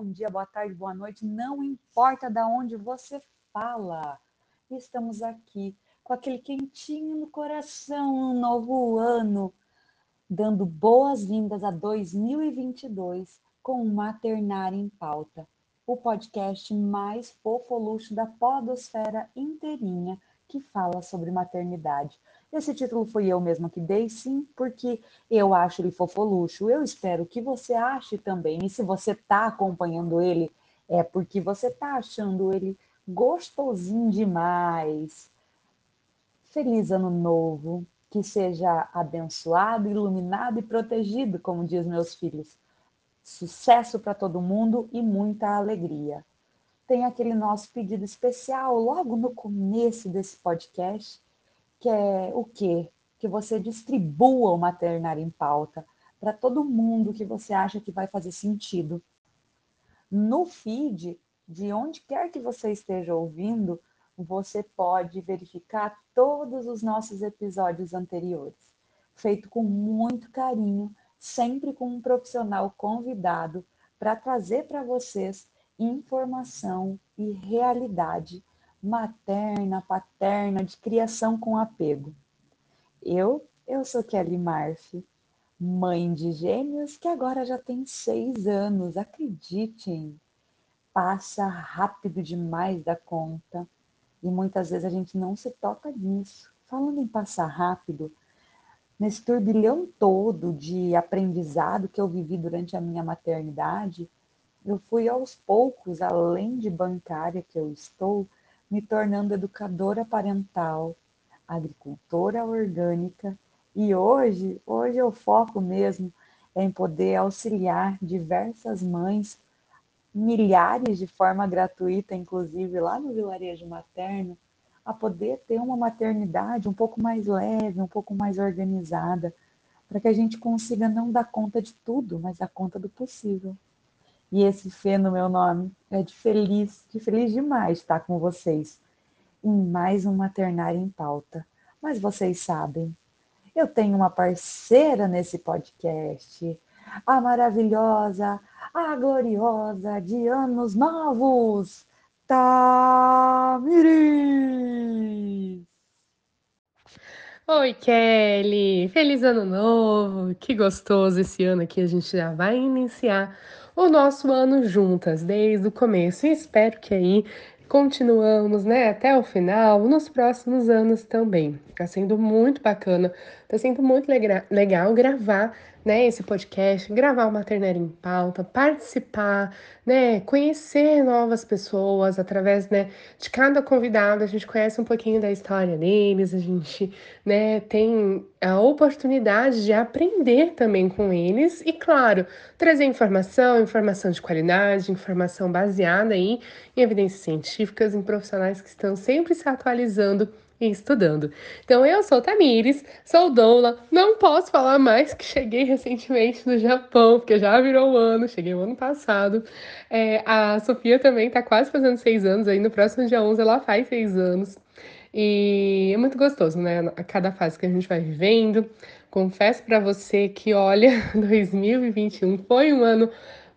bom dia, boa tarde, boa noite, não importa de onde você fala. Estamos aqui com aquele quentinho no coração, um novo ano, dando boas-vindas a 2022 com o Maternar em Pauta, o podcast mais fofoluxo da podosfera inteirinha que fala sobre maternidade. Esse título foi eu mesma que dei, sim, porque eu acho ele fofoluxo. Eu espero que você ache também. E se você está acompanhando ele, é porque você está achando ele gostosinho demais. Feliz ano novo, que seja abençoado, iluminado e protegido, como diz meus filhos. Sucesso para todo mundo e muita alegria. Tem aquele nosso pedido especial logo no começo desse podcast que é o quê? Que você distribua o maternário em pauta para todo mundo que você acha que vai fazer sentido. No feed, de onde quer que você esteja ouvindo, você pode verificar todos os nossos episódios anteriores, feito com muito carinho, sempre com um profissional convidado para trazer para vocês informação e realidade materna, paterna, de criação com apego. Eu, eu sou Kelly Marf, mãe de gêmeos que agora já tem seis anos, acreditem. Passa rápido demais da conta e muitas vezes a gente não se toca nisso. Falando em passar rápido, nesse turbilhão todo de aprendizado que eu vivi durante a minha maternidade, eu fui aos poucos, além de bancária que eu estou, me tornando educadora parental, agricultora orgânica e hoje, hoje eu foco mesmo em poder auxiliar diversas mães, milhares de forma gratuita, inclusive lá no vilarejo materno, a poder ter uma maternidade um pouco mais leve, um pouco mais organizada, para que a gente consiga não dar conta de tudo, mas dar conta do possível. E esse Fê no meu nome é de feliz, de feliz demais estar com vocês em mais um Maternário em Pauta. Mas vocês sabem, eu tenho uma parceira nesse podcast, a maravilhosa, a gloriosa de anos novos, Tamiris! Oi, Kelly! Feliz ano novo! Que gostoso esse ano aqui, a gente já vai iniciar o nosso ano juntas, desde o começo. E espero que aí continuamos, né, até o final, nos próximos anos também. Tá sendo muito bacana, tá sendo muito legal gravar né, esse podcast, gravar o Maternário em Pauta, participar, né, conhecer novas pessoas através, né, de cada convidado, a gente conhece um pouquinho da história deles, a gente, né, tem a oportunidade de aprender também com eles e, claro, trazer informação, informação de qualidade, informação baseada aí em evidências científicas, em profissionais que estão sempre se atualizando estudando. Então, eu sou Tamires, sou doula, não posso falar mais que cheguei recentemente do Japão, porque já virou um ano, cheguei o ano passado. É, a Sofia também está quase fazendo seis anos, aí no próximo dia 11 ela faz seis anos. E é muito gostoso, né? A cada fase que a gente vai vivendo. Confesso para você que, olha, 2021 foi um ano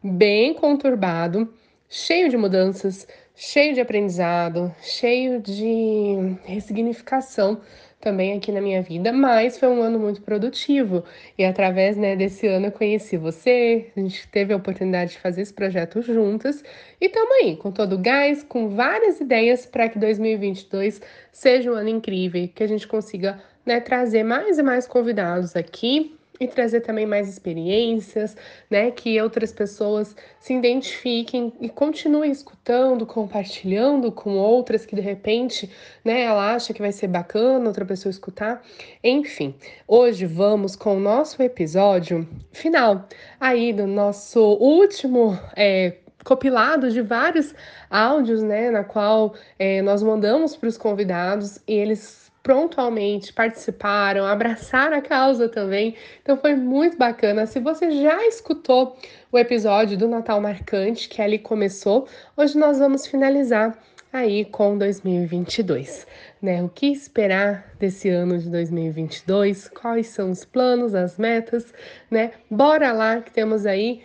bem conturbado, cheio de mudanças, cheio de aprendizado, cheio de ressignificação também aqui na minha vida, mas foi um ano muito produtivo. E através né, desse ano eu conheci você, a gente teve a oportunidade de fazer esse projeto juntas e estamos aí com todo o gás, com várias ideias para que 2022 seja um ano incrível, que a gente consiga né, trazer mais e mais convidados aqui e trazer também mais experiências, né? Que outras pessoas se identifiquem e continuem escutando, compartilhando com outras que de repente, né, ela acha que vai ser bacana outra pessoa escutar. Enfim, hoje vamos com o nosso episódio final aí do nosso último é, compilado de vários áudios, né, na qual é, nós mandamos para os convidados e eles prontamente participaram, abraçaram a causa também. Então foi muito bacana. Se você já escutou o episódio do Natal Marcante, que ali começou, hoje nós vamos finalizar aí com 2022, né? O que esperar desse ano de 2022? Quais são os planos, as metas, né? Bora lá que temos aí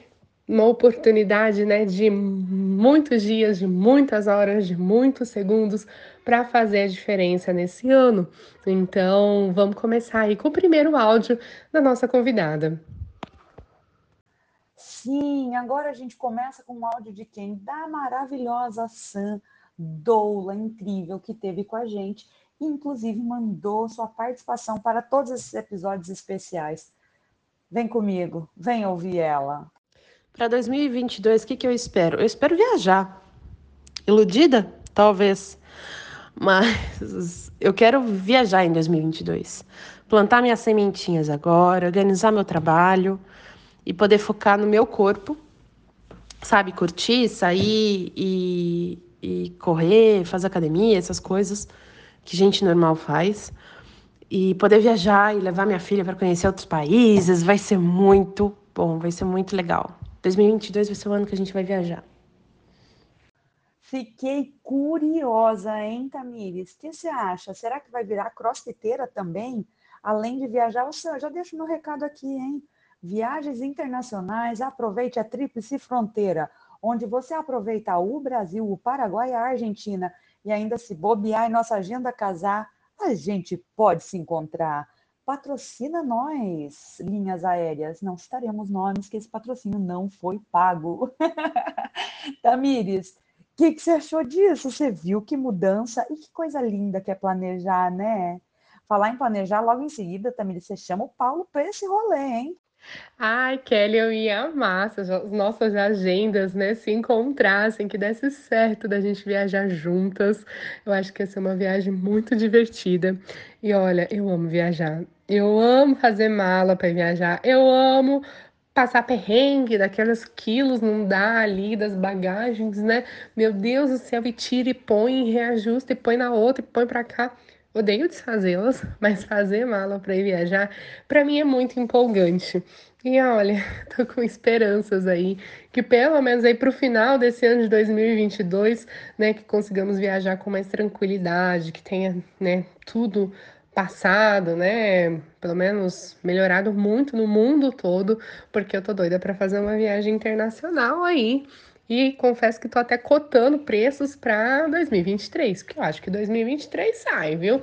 uma oportunidade, né, de muitos dias, de muitas horas, de muitos segundos para fazer a diferença nesse ano. Então, vamos começar aí com o primeiro áudio da nossa convidada. Sim, agora a gente começa com um áudio de quem? Da maravilhosa Sam Doula, incrível, que teve com a gente e, inclusive, mandou sua participação para todos esses episódios especiais. Vem comigo, vem ouvir ela. Para 2022, o que, que eu espero? Eu espero viajar. Iludida? Talvez. Mas eu quero viajar em 2022. Plantar minhas sementinhas agora, organizar meu trabalho e poder focar no meu corpo. Sabe, curtir, sair e, e correr, fazer academia, essas coisas que gente normal faz. E poder viajar e levar minha filha para conhecer outros países vai ser muito bom, vai ser muito legal. 2022 vai ser o ano que a gente vai viajar. Fiquei curiosa, hein, Tamires? O que você acha? Será que vai virar crossfiteira também? Além de viajar, eu já deixo meu recado aqui, hein? Viagens internacionais, aproveite a Tríplice Fronteira, onde você aproveita o Brasil, o Paraguai e a Argentina, e ainda se bobear em nossa agenda casar, a gente pode se encontrar. Patrocina nós, linhas aéreas. Não citaremos nomes, que esse patrocínio não foi pago. Tamires, o que, que você achou disso? Você viu que mudança e que coisa linda que é planejar, né? Falar em planejar, logo em seguida, Tamires, você chama o Paulo para esse rolê, hein? Ai, Kelly, eu ia amar se as nossas agendas, né, se encontrassem, que desse certo da gente viajar juntas. Eu acho que ia ser uma viagem muito divertida. E olha, eu amo viajar. Eu amo fazer mala para viajar. Eu amo passar perrengue daqueles quilos não dá ali das bagagens, né? Meu Deus do céu, e tira e põe, e reajusta e põe na outra e põe para cá. Odeio desfazê-las, mas fazer mala para ir viajar, para mim é muito empolgante. E olha, tô com esperanças aí que pelo menos aí para o final desse ano de 2022, né, que consigamos viajar com mais tranquilidade, que tenha, né, tudo passado, né, pelo menos melhorado muito no mundo todo, porque eu tô doida para fazer uma viagem internacional aí e confesso que tô até cotando preços para 2023, porque eu acho que 2023 sai, viu?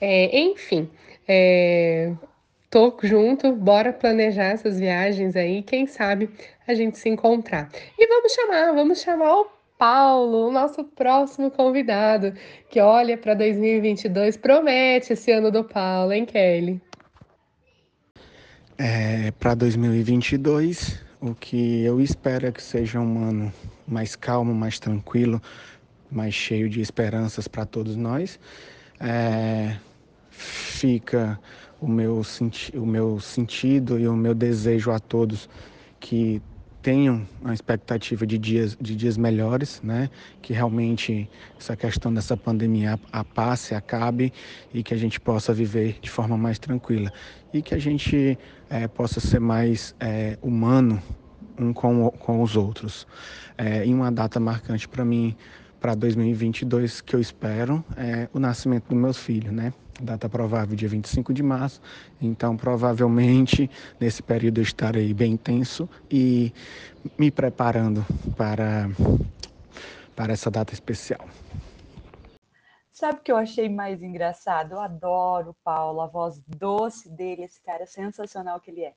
É, enfim, é, tô junto, bora planejar essas viagens aí, quem sabe a gente se encontrar. E vamos chamar, vamos chamar o Paulo, o nosso próximo convidado, que olha para 2022, promete esse ano do Paulo, hein, Kelly? É, para 2022, o que eu espero é que seja um ano mais calmo, mais tranquilo, mais cheio de esperanças para todos nós. É, fica o meu, o meu sentido e o meu desejo a todos que tenham a expectativa de dias, de dias melhores, né? que realmente essa questão dessa pandemia a, passe, acabe e que a gente possa viver de forma mais tranquila e que a gente é, possa ser mais é, humano um com, com os outros. É, e uma data marcante para mim, para 2022, que eu espero, é o nascimento dos meus filhos, né? Data provável dia 25 de março, então provavelmente nesse período eu estarei bem intenso e me preparando para, para essa data especial. Sabe o que eu achei mais engraçado? Eu adoro o Paulo, a voz doce dele, esse cara sensacional que ele é.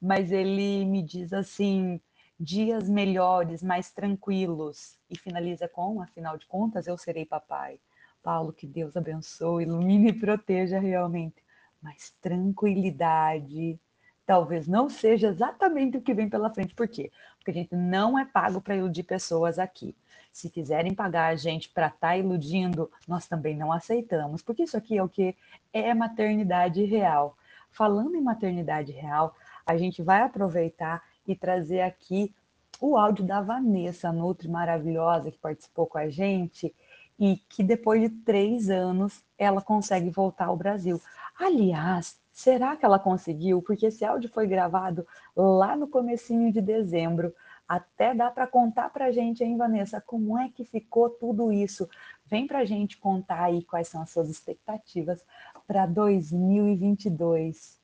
Mas ele me diz assim: dias melhores, mais tranquilos, e finaliza com: afinal de contas, eu serei papai. Paulo, que Deus abençoe, ilumine e proteja realmente. Mas tranquilidade, talvez não seja exatamente o que vem pela frente. Por quê? Porque a gente não é pago para iludir pessoas aqui. Se quiserem pagar a gente para estar tá iludindo, nós também não aceitamos, porque isso aqui é o que é maternidade real. Falando em maternidade real, a gente vai aproveitar e trazer aqui o áudio da Vanessa Nutri, maravilhosa, que participou com a gente e que depois de três anos ela consegue voltar ao Brasil. Aliás, será que ela conseguiu? Porque esse áudio foi gravado lá no comecinho de dezembro. Até dá para contar para a gente, hein, Vanessa, como é que ficou tudo isso? Vem para a gente contar aí quais são as suas expectativas para 2022.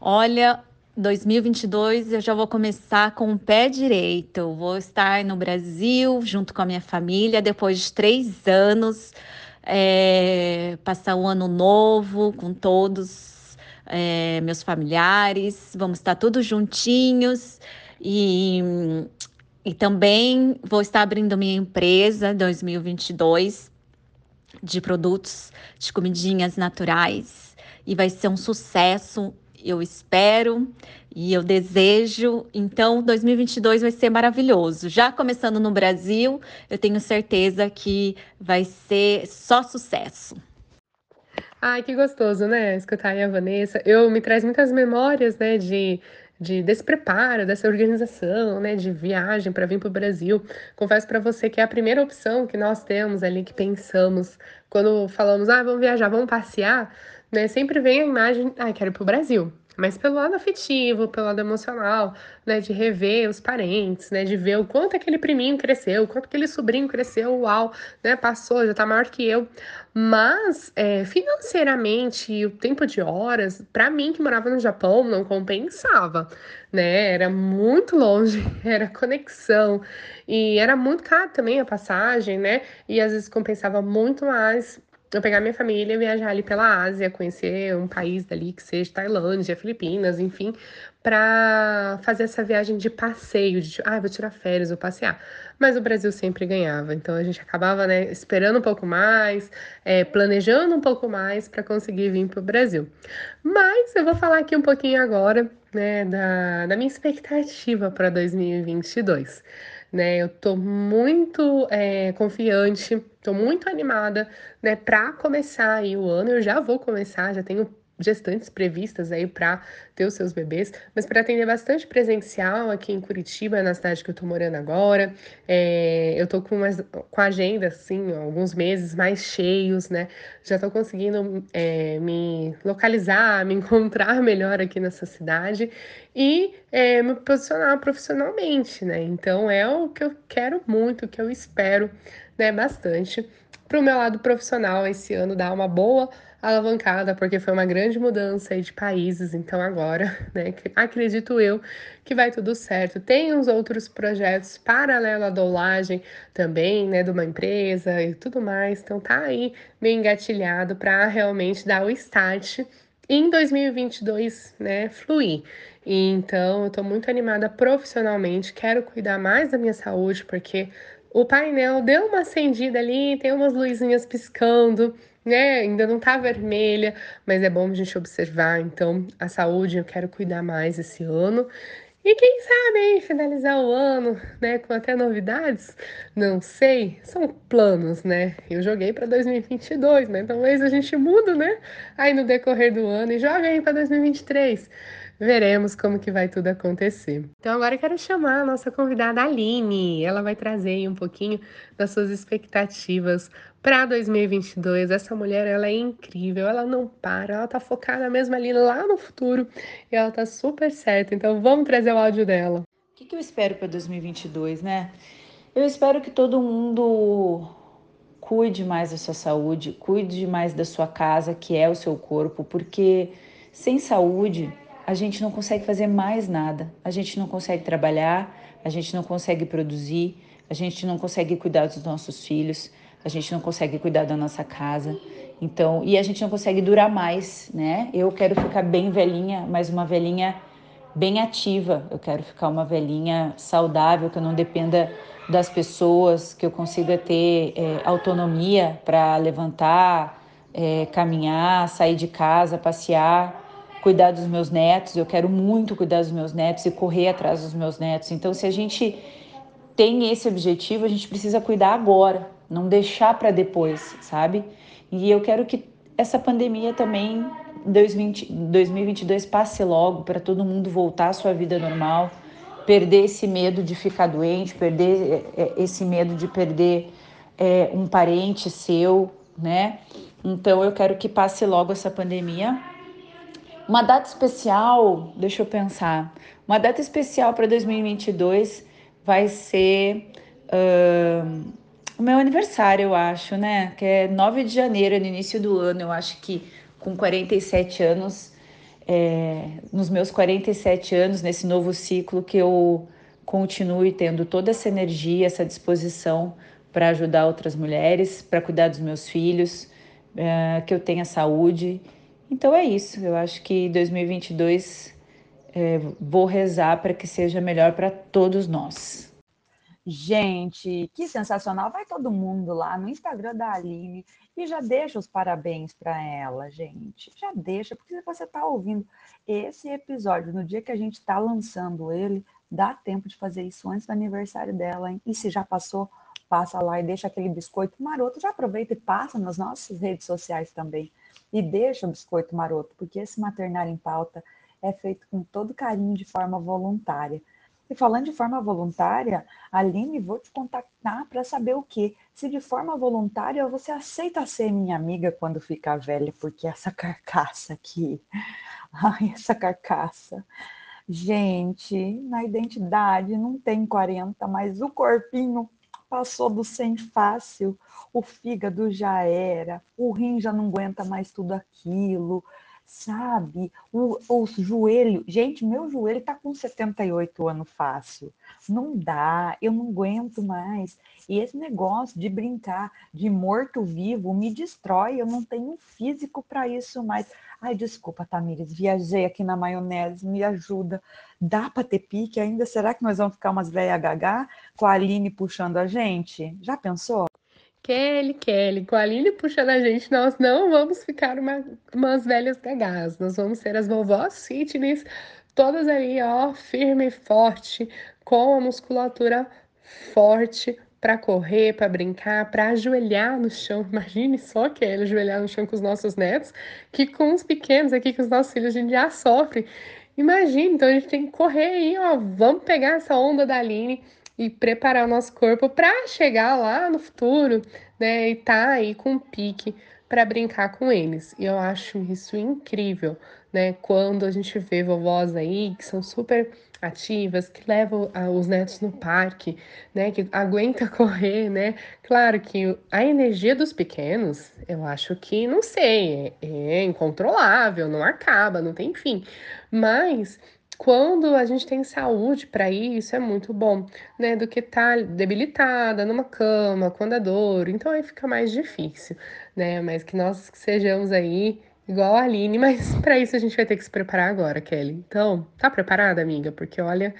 Olha, 2022 eu já vou começar com o pé direito. Vou estar no Brasil junto com a minha família depois de três anos, é, passar um ano novo com todos é, meus familiares. Vamos estar todos juntinhos e, e também vou estar abrindo minha empresa 2022 de produtos de comidinhas naturais e vai ser um sucesso eu espero e eu desejo. Então, 2022 vai ser maravilhoso. Já começando no Brasil, eu tenho certeza que vai ser só sucesso. Ai, que gostoso, né? Escutar aí a Vanessa. Eu me traz muitas memórias, né, de de desse preparo, dessa organização, né, de viagem para vir para o Brasil. Confesso para você que é a primeira opção que nós temos ali, que pensamos quando falamos, ah, vamos viajar, vamos passear, né, sempre vem a imagem, ah, quero ir para o Brasil mas pelo lado afetivo, pelo lado emocional, né, de rever os parentes, né, de ver o quanto aquele priminho cresceu, o quanto aquele sobrinho cresceu, uau, né, passou, já tá maior que eu. Mas é, financeiramente, o tempo de horas, para mim que morava no Japão, não compensava, né? Era muito longe, era conexão e era muito caro também a passagem, né? E às vezes compensava muito mais eu pegar minha família e viajar ali pela Ásia, conhecer um país dali que seja Tailândia, Filipinas, enfim, para fazer essa viagem de passeio, de ah, vou tirar férias, vou passear. Mas o Brasil sempre ganhava, então a gente acabava, né, esperando um pouco mais, é, planejando um pouco mais para conseguir vir para o Brasil. Mas eu vou falar aqui um pouquinho agora, né, da, da minha expectativa para 2022 né? Eu tô muito é, confiante, tô muito animada, né, para começar aí o ano. Eu já vou começar, já tenho gestantes previstas aí para ter os seus bebês, mas para atender bastante presencial aqui em Curitiba, na cidade que eu tô morando agora. É, eu tô com, umas, com a agenda, assim, alguns meses mais cheios, né? Já tô conseguindo é, me localizar, me encontrar melhor aqui nessa cidade e é, me posicionar profissionalmente, né? Então é o que eu quero muito, o que eu espero, né, bastante. Para o meu lado profissional, esse ano dar uma boa alavancada, porque foi uma grande mudança aí de países, então agora, né, acredito eu que vai tudo certo. Tem uns outros projetos paralelo à dolagem também, né, de uma empresa e tudo mais, então tá aí meio engatilhado para realmente dar o start em 2022, né, fluir. Então eu tô muito animada profissionalmente, quero cuidar mais da minha saúde, porque o painel deu uma acendida ali, tem umas luzinhas piscando, né? Ainda não tá vermelha, mas é bom a gente observar. Então, a saúde eu quero cuidar mais esse ano. E quem sabe finalizar o ano, né, com até novidades? Não sei, são planos, né? Eu joguei para 2022, mas talvez a gente muda, né? Aí no decorrer do ano e joga aí para 2023 veremos como que vai tudo acontecer. Então agora eu quero chamar a nossa convidada Aline. Ela vai trazer um pouquinho das suas expectativas para 2022. Essa mulher, ela é incrível, ela não para, ela tá focada mesmo ali lá no futuro e ela tá super certa. Então vamos trazer o áudio dela. O que, que eu espero para 2022, né? Eu espero que todo mundo cuide mais da sua saúde, cuide mais da sua casa, que é o seu corpo, porque sem saúde a gente não consegue fazer mais nada. A gente não consegue trabalhar, a gente não consegue produzir, a gente não consegue cuidar dos nossos filhos, a gente não consegue cuidar da nossa casa. Então, e a gente não consegue durar mais, né? Eu quero ficar bem velhinha, mas uma velhinha bem ativa. Eu quero ficar uma velhinha saudável, que eu não dependa das pessoas, que eu consiga ter é, autonomia para levantar, é, caminhar, sair de casa, passear cuidar dos meus netos, eu quero muito cuidar dos meus netos e correr atrás dos meus netos. Então, se a gente tem esse objetivo, a gente precisa cuidar agora, não deixar para depois, sabe? E eu quero que essa pandemia também 2020, 2022 passe logo para todo mundo voltar à sua vida normal, perder esse medo de ficar doente, perder é, é, esse medo de perder é, um parente seu, né? Então eu quero que passe logo essa pandemia uma data especial, deixa eu pensar. Uma data especial para 2022 vai ser uh, o meu aniversário, eu acho, né? Que é 9 de janeiro, no início do ano. Eu acho que com 47 anos é, nos meus 47 anos, nesse novo ciclo, que eu continue tendo toda essa energia, essa disposição para ajudar outras mulheres, para cuidar dos meus filhos, é, que eu tenha saúde. Então é isso. Eu acho que 2022 é, vou rezar para que seja melhor para todos nós. Gente, que sensacional! Vai todo mundo lá no Instagram da Aline e já deixa os parabéns para ela, gente. Já deixa, porque se você está ouvindo esse episódio no dia que a gente está lançando ele, dá tempo de fazer isso antes do aniversário dela, hein? E se já passou, passa lá e deixa aquele biscoito maroto. Já aproveita e passa nas nossas redes sociais também. E deixa o biscoito maroto, porque esse maternário em pauta é feito com todo carinho de forma voluntária. E falando de forma voluntária, Aline, vou te contactar para saber o quê? Se de forma voluntária você aceita ser minha amiga quando ficar velha, porque essa carcaça aqui, ai, essa carcaça. Gente, na identidade não tem 40, mas o corpinho passou do 100 fácil, o fígado já era, o rim já não aguenta mais tudo aquilo, sabe? O, o joelho, gente, meu joelho tá com 78 anos fácil. Não dá, eu não aguento mais. E esse negócio de brincar de morto-vivo me destrói, eu não tenho físico para isso mais. Ai, desculpa, Tamires, viajei aqui na maionese, me ajuda. Dá para ter pique ainda? Será que nós vamos ficar umas velhas gaga com a Aline puxando a gente? Já pensou? Kelly, Kelly, com a Aline puxando a gente, nós não vamos ficar uma, umas velhas gagás, nós vamos ser as vovós fitness, todas ali, ó, firme e forte, com a musculatura forte para correr, para brincar, para ajoelhar no chão. Imagine só, Kelly, ajoelhar no chão com os nossos netos, que com os pequenos aqui, com os nossos filhos, a gente já sofre. Imagine, então a gente tem que correr aí, ó, vamos pegar essa onda da Aline e preparar o nosso corpo para chegar lá no futuro, né? E tá aí com pique para brincar com eles. E eu acho isso incrível, né? Quando a gente vê vovós aí que são super ativas, que levam os netos no parque, né, que aguenta correr, né? Claro que a energia dos pequenos, eu acho que não sei, é, é incontrolável, não acaba, não tem fim. Mas quando a gente tem saúde para isso, é muito bom, né? Do que tá debilitada numa cama, com a dor. Então aí fica mais difícil, né? Mas que nós sejamos aí igual a Aline, mas para isso a gente vai ter que se preparar agora, Kelly. Então, tá preparada, amiga? Porque olha,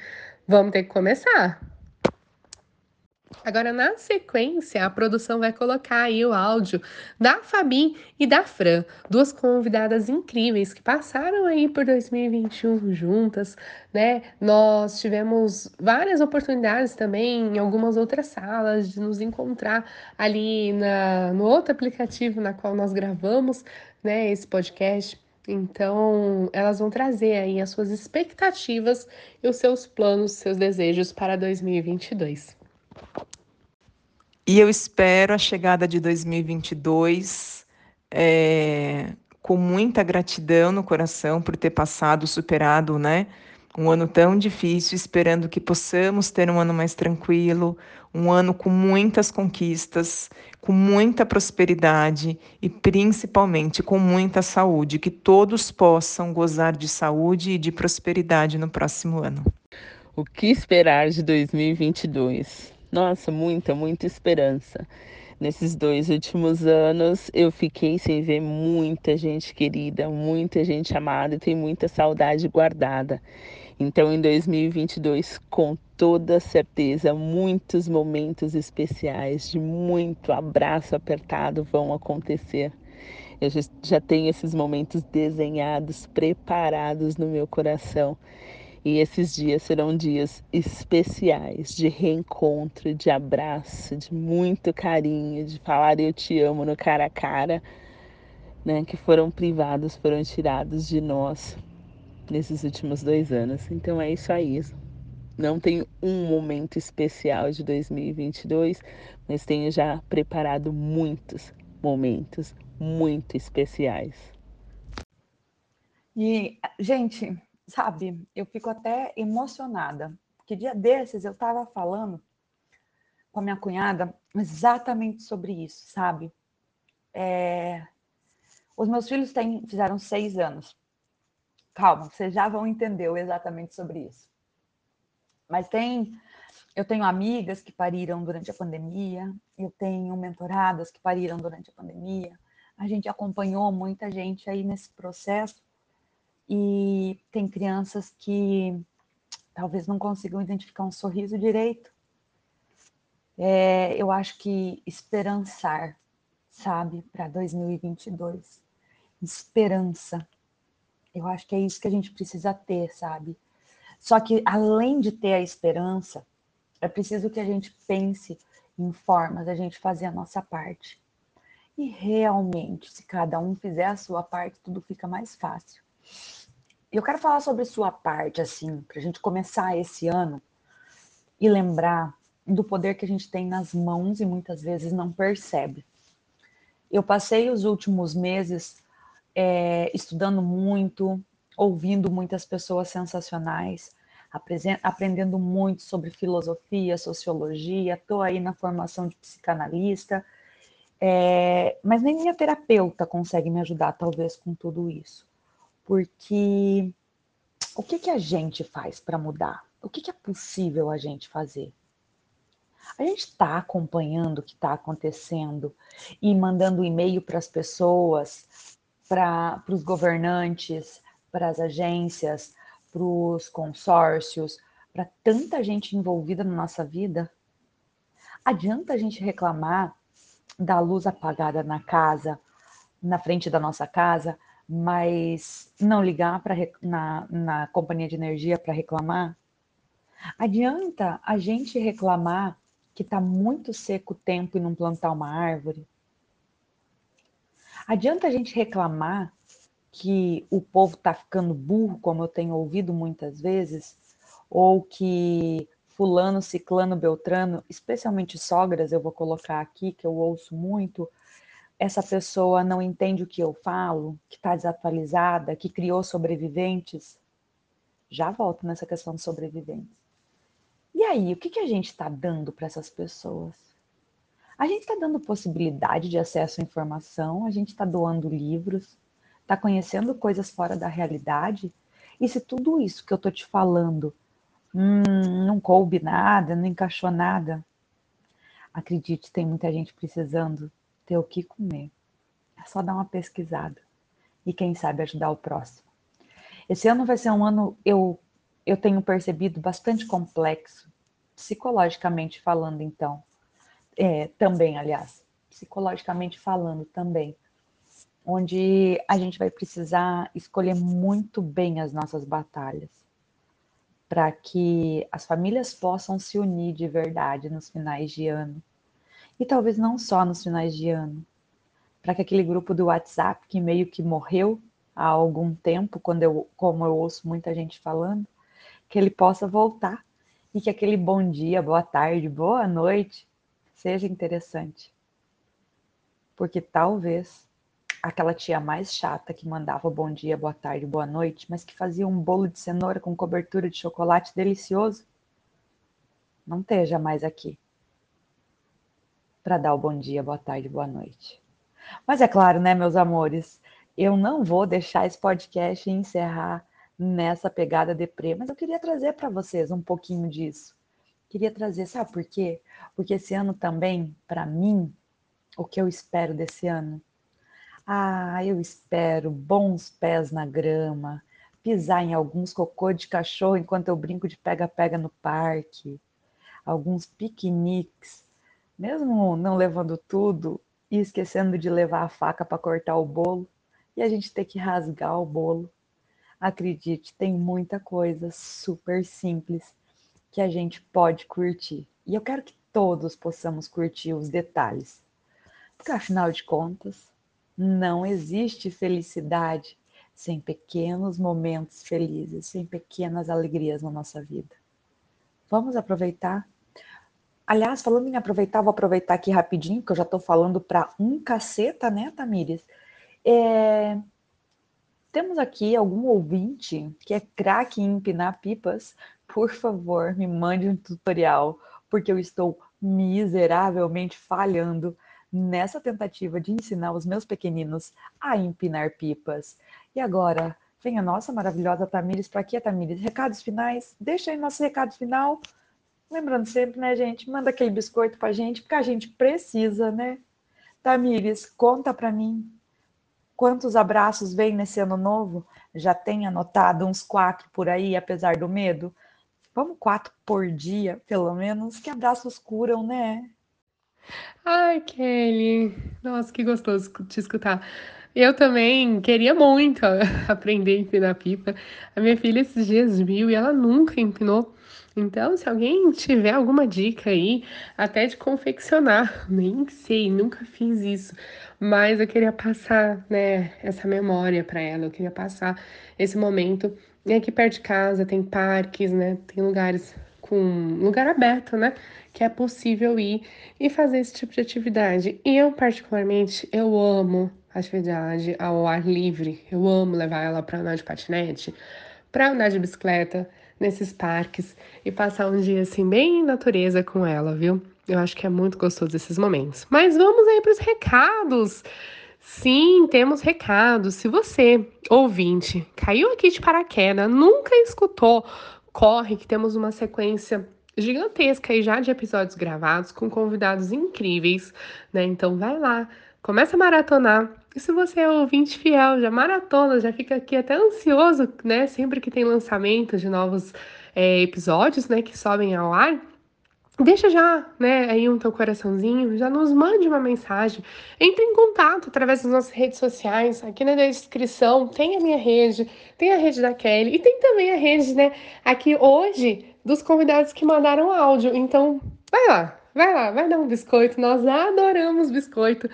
vamos ter que começar. Agora, na sequência, a produção vai colocar aí o áudio da Fabi e da Fran, duas convidadas incríveis que passaram aí por 2021 juntas, né? Nós tivemos várias oportunidades também em algumas outras salas de nos encontrar ali na, no outro aplicativo na qual nós gravamos, né, esse podcast. Então, elas vão trazer aí as suas expectativas e os seus planos, seus desejos para 2022. E eu espero a chegada de 2022 é, com muita gratidão no coração por ter passado, superado, né? Um ano tão difícil, esperando que possamos ter um ano mais tranquilo, um ano com muitas conquistas, com muita prosperidade e principalmente com muita saúde, que todos possam gozar de saúde e de prosperidade no próximo ano. O que esperar de 2022? Nossa, muita, muita esperança. Nesses dois últimos anos, eu fiquei sem ver muita gente querida, muita gente amada e tem muita saudade guardada. Então, em 2022, com toda certeza, muitos momentos especiais de muito abraço apertado vão acontecer. Eu já tenho esses momentos desenhados, preparados no meu coração. E esses dias serão dias especiais de reencontro, de abraço, de muito carinho, de falar eu te amo no cara a cara, né, que foram privados, foram tirados de nós nesses últimos dois anos. Então é isso aí. Não tenho um momento especial de 2022, mas tenho já preparado muitos momentos muito especiais. E, gente, sabe, eu fico até emocionada. Que dia desses eu estava falando com a minha cunhada exatamente sobre isso, sabe? É... Os meus filhos têm, fizeram seis anos. Calma, vocês já vão entender exatamente sobre isso. Mas tem, eu tenho amigas que pariram durante a pandemia, eu tenho mentoradas que pariram durante a pandemia. A gente acompanhou muita gente aí nesse processo e tem crianças que talvez não consigam identificar um sorriso direito. É, eu acho que esperançar, sabe, para 2022. Esperança. Eu acho que é isso que a gente precisa ter, sabe? Só que além de ter a esperança, é preciso que a gente pense em formas a gente fazer a nossa parte. E realmente, se cada um fizer a sua parte, tudo fica mais fácil. Eu quero falar sobre sua parte, assim, para a gente começar esse ano e lembrar do poder que a gente tem nas mãos e muitas vezes não percebe. Eu passei os últimos meses é, estudando muito, ouvindo muitas pessoas sensacionais, aprendendo muito sobre filosofia, sociologia, estou aí na formação de psicanalista, é, mas nem minha terapeuta consegue me ajudar, talvez, com tudo isso. Porque o que, que a gente faz para mudar? O que, que é possível a gente fazer? A gente está acompanhando o que está acontecendo e mandando e-mail para as pessoas, para os governantes, para as agências, para os consórcios, para tanta gente envolvida na nossa vida. Adianta a gente reclamar da luz apagada na casa, na frente da nossa casa, mas não ligar para na, na companhia de energia para reclamar? Adianta a gente reclamar que está muito seco o tempo e não plantar uma árvore? Adianta a gente reclamar que o povo está ficando burro, como eu tenho ouvido muitas vezes, ou que fulano, ciclano, beltrano, especialmente sogras, eu vou colocar aqui, que eu ouço muito, essa pessoa não entende o que eu falo, que está desatualizada, que criou sobreviventes. Já volto nessa questão de sobreviventes. E aí, o que, que a gente está dando para essas pessoas? A gente está dando possibilidade de acesso à informação, a gente está doando livros, está conhecendo coisas fora da realidade. E se tudo isso que eu estou te falando hum, não coube nada, não encaixou nada, acredite, tem muita gente precisando ter o que comer. É só dar uma pesquisada e quem sabe ajudar o próximo. Esse ano vai ser um ano, eu, eu tenho percebido, bastante complexo, psicologicamente falando, então. É, também, aliás, psicologicamente falando também, onde a gente vai precisar escolher muito bem as nossas batalhas, para que as famílias possam se unir de verdade nos finais de ano. E talvez não só nos finais de ano, para que aquele grupo do WhatsApp que meio que morreu há algum tempo, quando eu, como eu ouço muita gente falando, que ele possa voltar e que aquele bom dia, boa tarde, boa noite seja interessante. Porque talvez aquela tia mais chata que mandava bom dia, boa tarde, boa noite, mas que fazia um bolo de cenoura com cobertura de chocolate delicioso, não esteja mais aqui para dar o bom dia, boa tarde, boa noite. Mas é claro, né, meus amores, eu não vou deixar esse podcast encerrar nessa pegada deprê, mas eu queria trazer para vocês um pouquinho disso. Queria trazer, sabe por quê? Porque esse ano também, para mim, o que eu espero desse ano? Ah, eu espero bons pés na grama, pisar em alguns cocô de cachorro enquanto eu brinco de pega-pega no parque, alguns piqueniques, mesmo não levando tudo e esquecendo de levar a faca para cortar o bolo e a gente ter que rasgar o bolo. Acredite, tem muita coisa super simples que a gente pode curtir. E eu quero que todos possamos curtir os detalhes. Porque afinal de contas, não existe felicidade sem pequenos momentos felizes, sem pequenas alegrias na nossa vida. Vamos aproveitar? Aliás, falando em aproveitar, vou aproveitar aqui rapidinho, porque eu já estou falando para um caceta, né, Tamires? É... Temos aqui algum ouvinte que é craque em empinar pipas, por favor, me mande um tutorial, porque eu estou miseravelmente falhando nessa tentativa de ensinar os meus pequeninos a empinar pipas. E agora, Vem a nossa maravilhosa Tamires para aqui, Tamires. Recados finais? Deixa aí nosso recado final. Lembrando sempre, né, gente? Manda aquele biscoito para a gente, porque a gente precisa, né? Tamires, conta para mim quantos abraços vem nesse ano novo? Já tem anotado uns quatro por aí, apesar do medo? Vamos quatro por dia, pelo menos, que abraços curam, né? Ai, Kelly, nossa, que gostoso te escutar. Eu também queria muito aprender a empinar pipa. A minha filha esses dias viu e ela nunca empinou. Então, se alguém tiver alguma dica aí, até de confeccionar, nem sei, nunca fiz isso, mas eu queria passar, né, essa memória para ela, eu queria passar esse momento. E aqui perto de casa tem parques, né, tem lugares com lugar aberto, né, que é possível ir e fazer esse tipo de atividade. E eu particularmente, eu amo atividade ao ar livre. Eu amo levar ela para andar de patinete, para andar de bicicleta nesses parques e passar um dia assim bem natureza com ela, viu? Eu acho que é muito gostoso esses momentos. Mas vamos aí para os recados. Sim, temos recados. Se você, ouvinte, caiu aqui de paraquedas, nunca escutou, corre que temos uma sequência gigantesca aí já de episódios gravados com convidados incríveis, né? Então vai lá, começa a maratonar. E se você é ouvinte fiel, já maratona, já fica aqui até ansioso, né? Sempre que tem lançamento de novos é, episódios, né, que sobem ao ar, Deixa já, né, aí um teu coraçãozinho, já nos mande uma mensagem. Entre em contato através das nossas redes sociais. Aqui na descrição tem a minha rede, tem a rede da Kelly e tem também a rede, né, aqui hoje dos convidados que mandaram áudio. Então, vai lá, vai lá, vai dar um biscoito. Nós adoramos biscoito.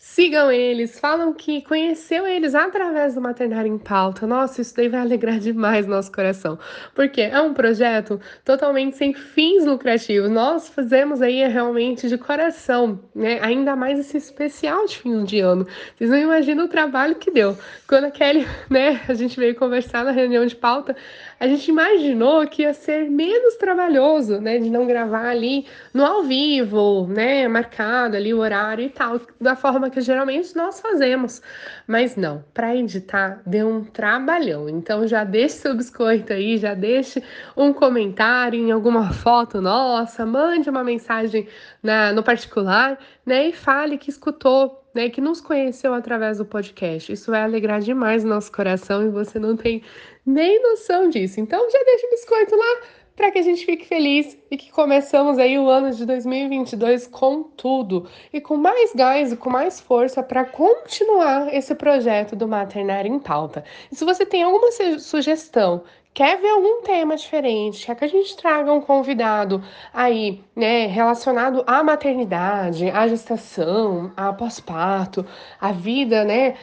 Sigam eles, falam que conheceu eles através do Maternário em Pauta. Nossa, isso daí vai alegrar demais nosso coração, porque é um projeto totalmente sem fins lucrativos. Nós fazemos aí realmente de coração, né? Ainda mais esse especial de fim de ano. Vocês não imaginam o trabalho que deu. Quando a Kelly, né, a gente veio conversar na reunião de pauta, a gente imaginou que ia ser menos trabalhoso, né, de não gravar ali no ao vivo, né, marcado ali o horário e tal, da forma que geralmente nós fazemos. Mas não, para editar deu um trabalhão. Então já deixe seu biscoito aí, já deixe um comentário em alguma foto nossa, mande uma mensagem na, no particular, né, e fale que escutou né, que nos conheceu através do podcast. Isso vai alegrar demais o nosso coração e você não tem nem noção disso. Então já deixa o biscoito lá para que a gente fique feliz e que começamos aí o ano de 2022 com tudo e com mais gás e com mais força para continuar esse projeto do Maternário em Pauta. E se você tem alguma sugestão, quer ver algum tema diferente, quer que a gente traga um convidado aí, né, relacionado à maternidade, à gestação, à pós-parto, à vida, né,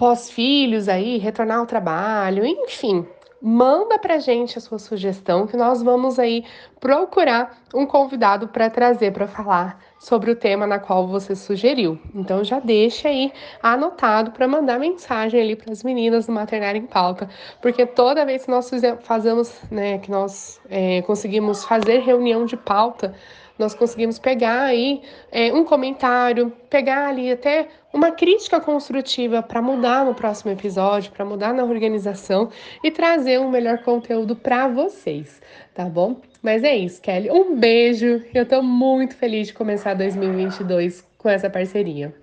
pós-filhos aí, retornar ao trabalho, enfim, manda pra gente a sua sugestão que nós vamos aí procurar um convidado para trazer para falar sobre o tema na qual você sugeriu. Então já deixa aí anotado para mandar mensagem ali para as meninas do Maternário em Pauta, porque toda vez que nós fazemos, né, que nós é, conseguimos fazer reunião de pauta, nós conseguimos pegar aí é, um comentário, pegar ali até uma crítica construtiva para mudar no próximo episódio, para mudar na organização e trazer um melhor conteúdo para vocês, tá bom? Mas é isso, Kelly. Um beijo. Eu estou muito feliz de começar 2022 com essa parceria.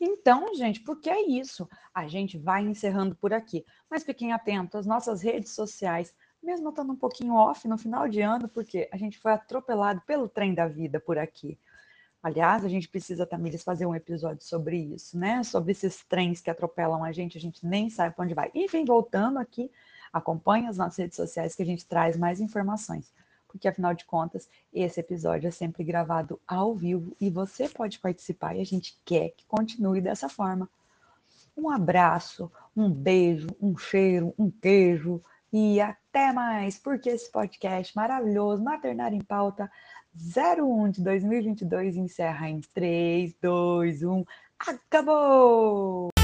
Então, gente, porque é isso. A gente vai encerrando por aqui. Mas fiquem atentos nossas redes sociais, mesmo estando um pouquinho off no final de ano, porque a gente foi atropelado pelo trem da vida por aqui. Aliás, a gente precisa, Tamires, fazer um episódio sobre isso, né? Sobre esses trens que atropelam a gente, a gente nem sabe para onde vai. Enfim, voltando aqui, acompanhe as nossas redes sociais que a gente traz mais informações. Porque, afinal de contas, esse episódio é sempre gravado ao vivo e você pode participar e a gente quer que continue dessa forma. Um abraço, um beijo, um cheiro, um queijo e até mais, porque esse podcast maravilhoso, Maternário em Pauta 01 de 2022, encerra em 3, 2, 1. Acabou!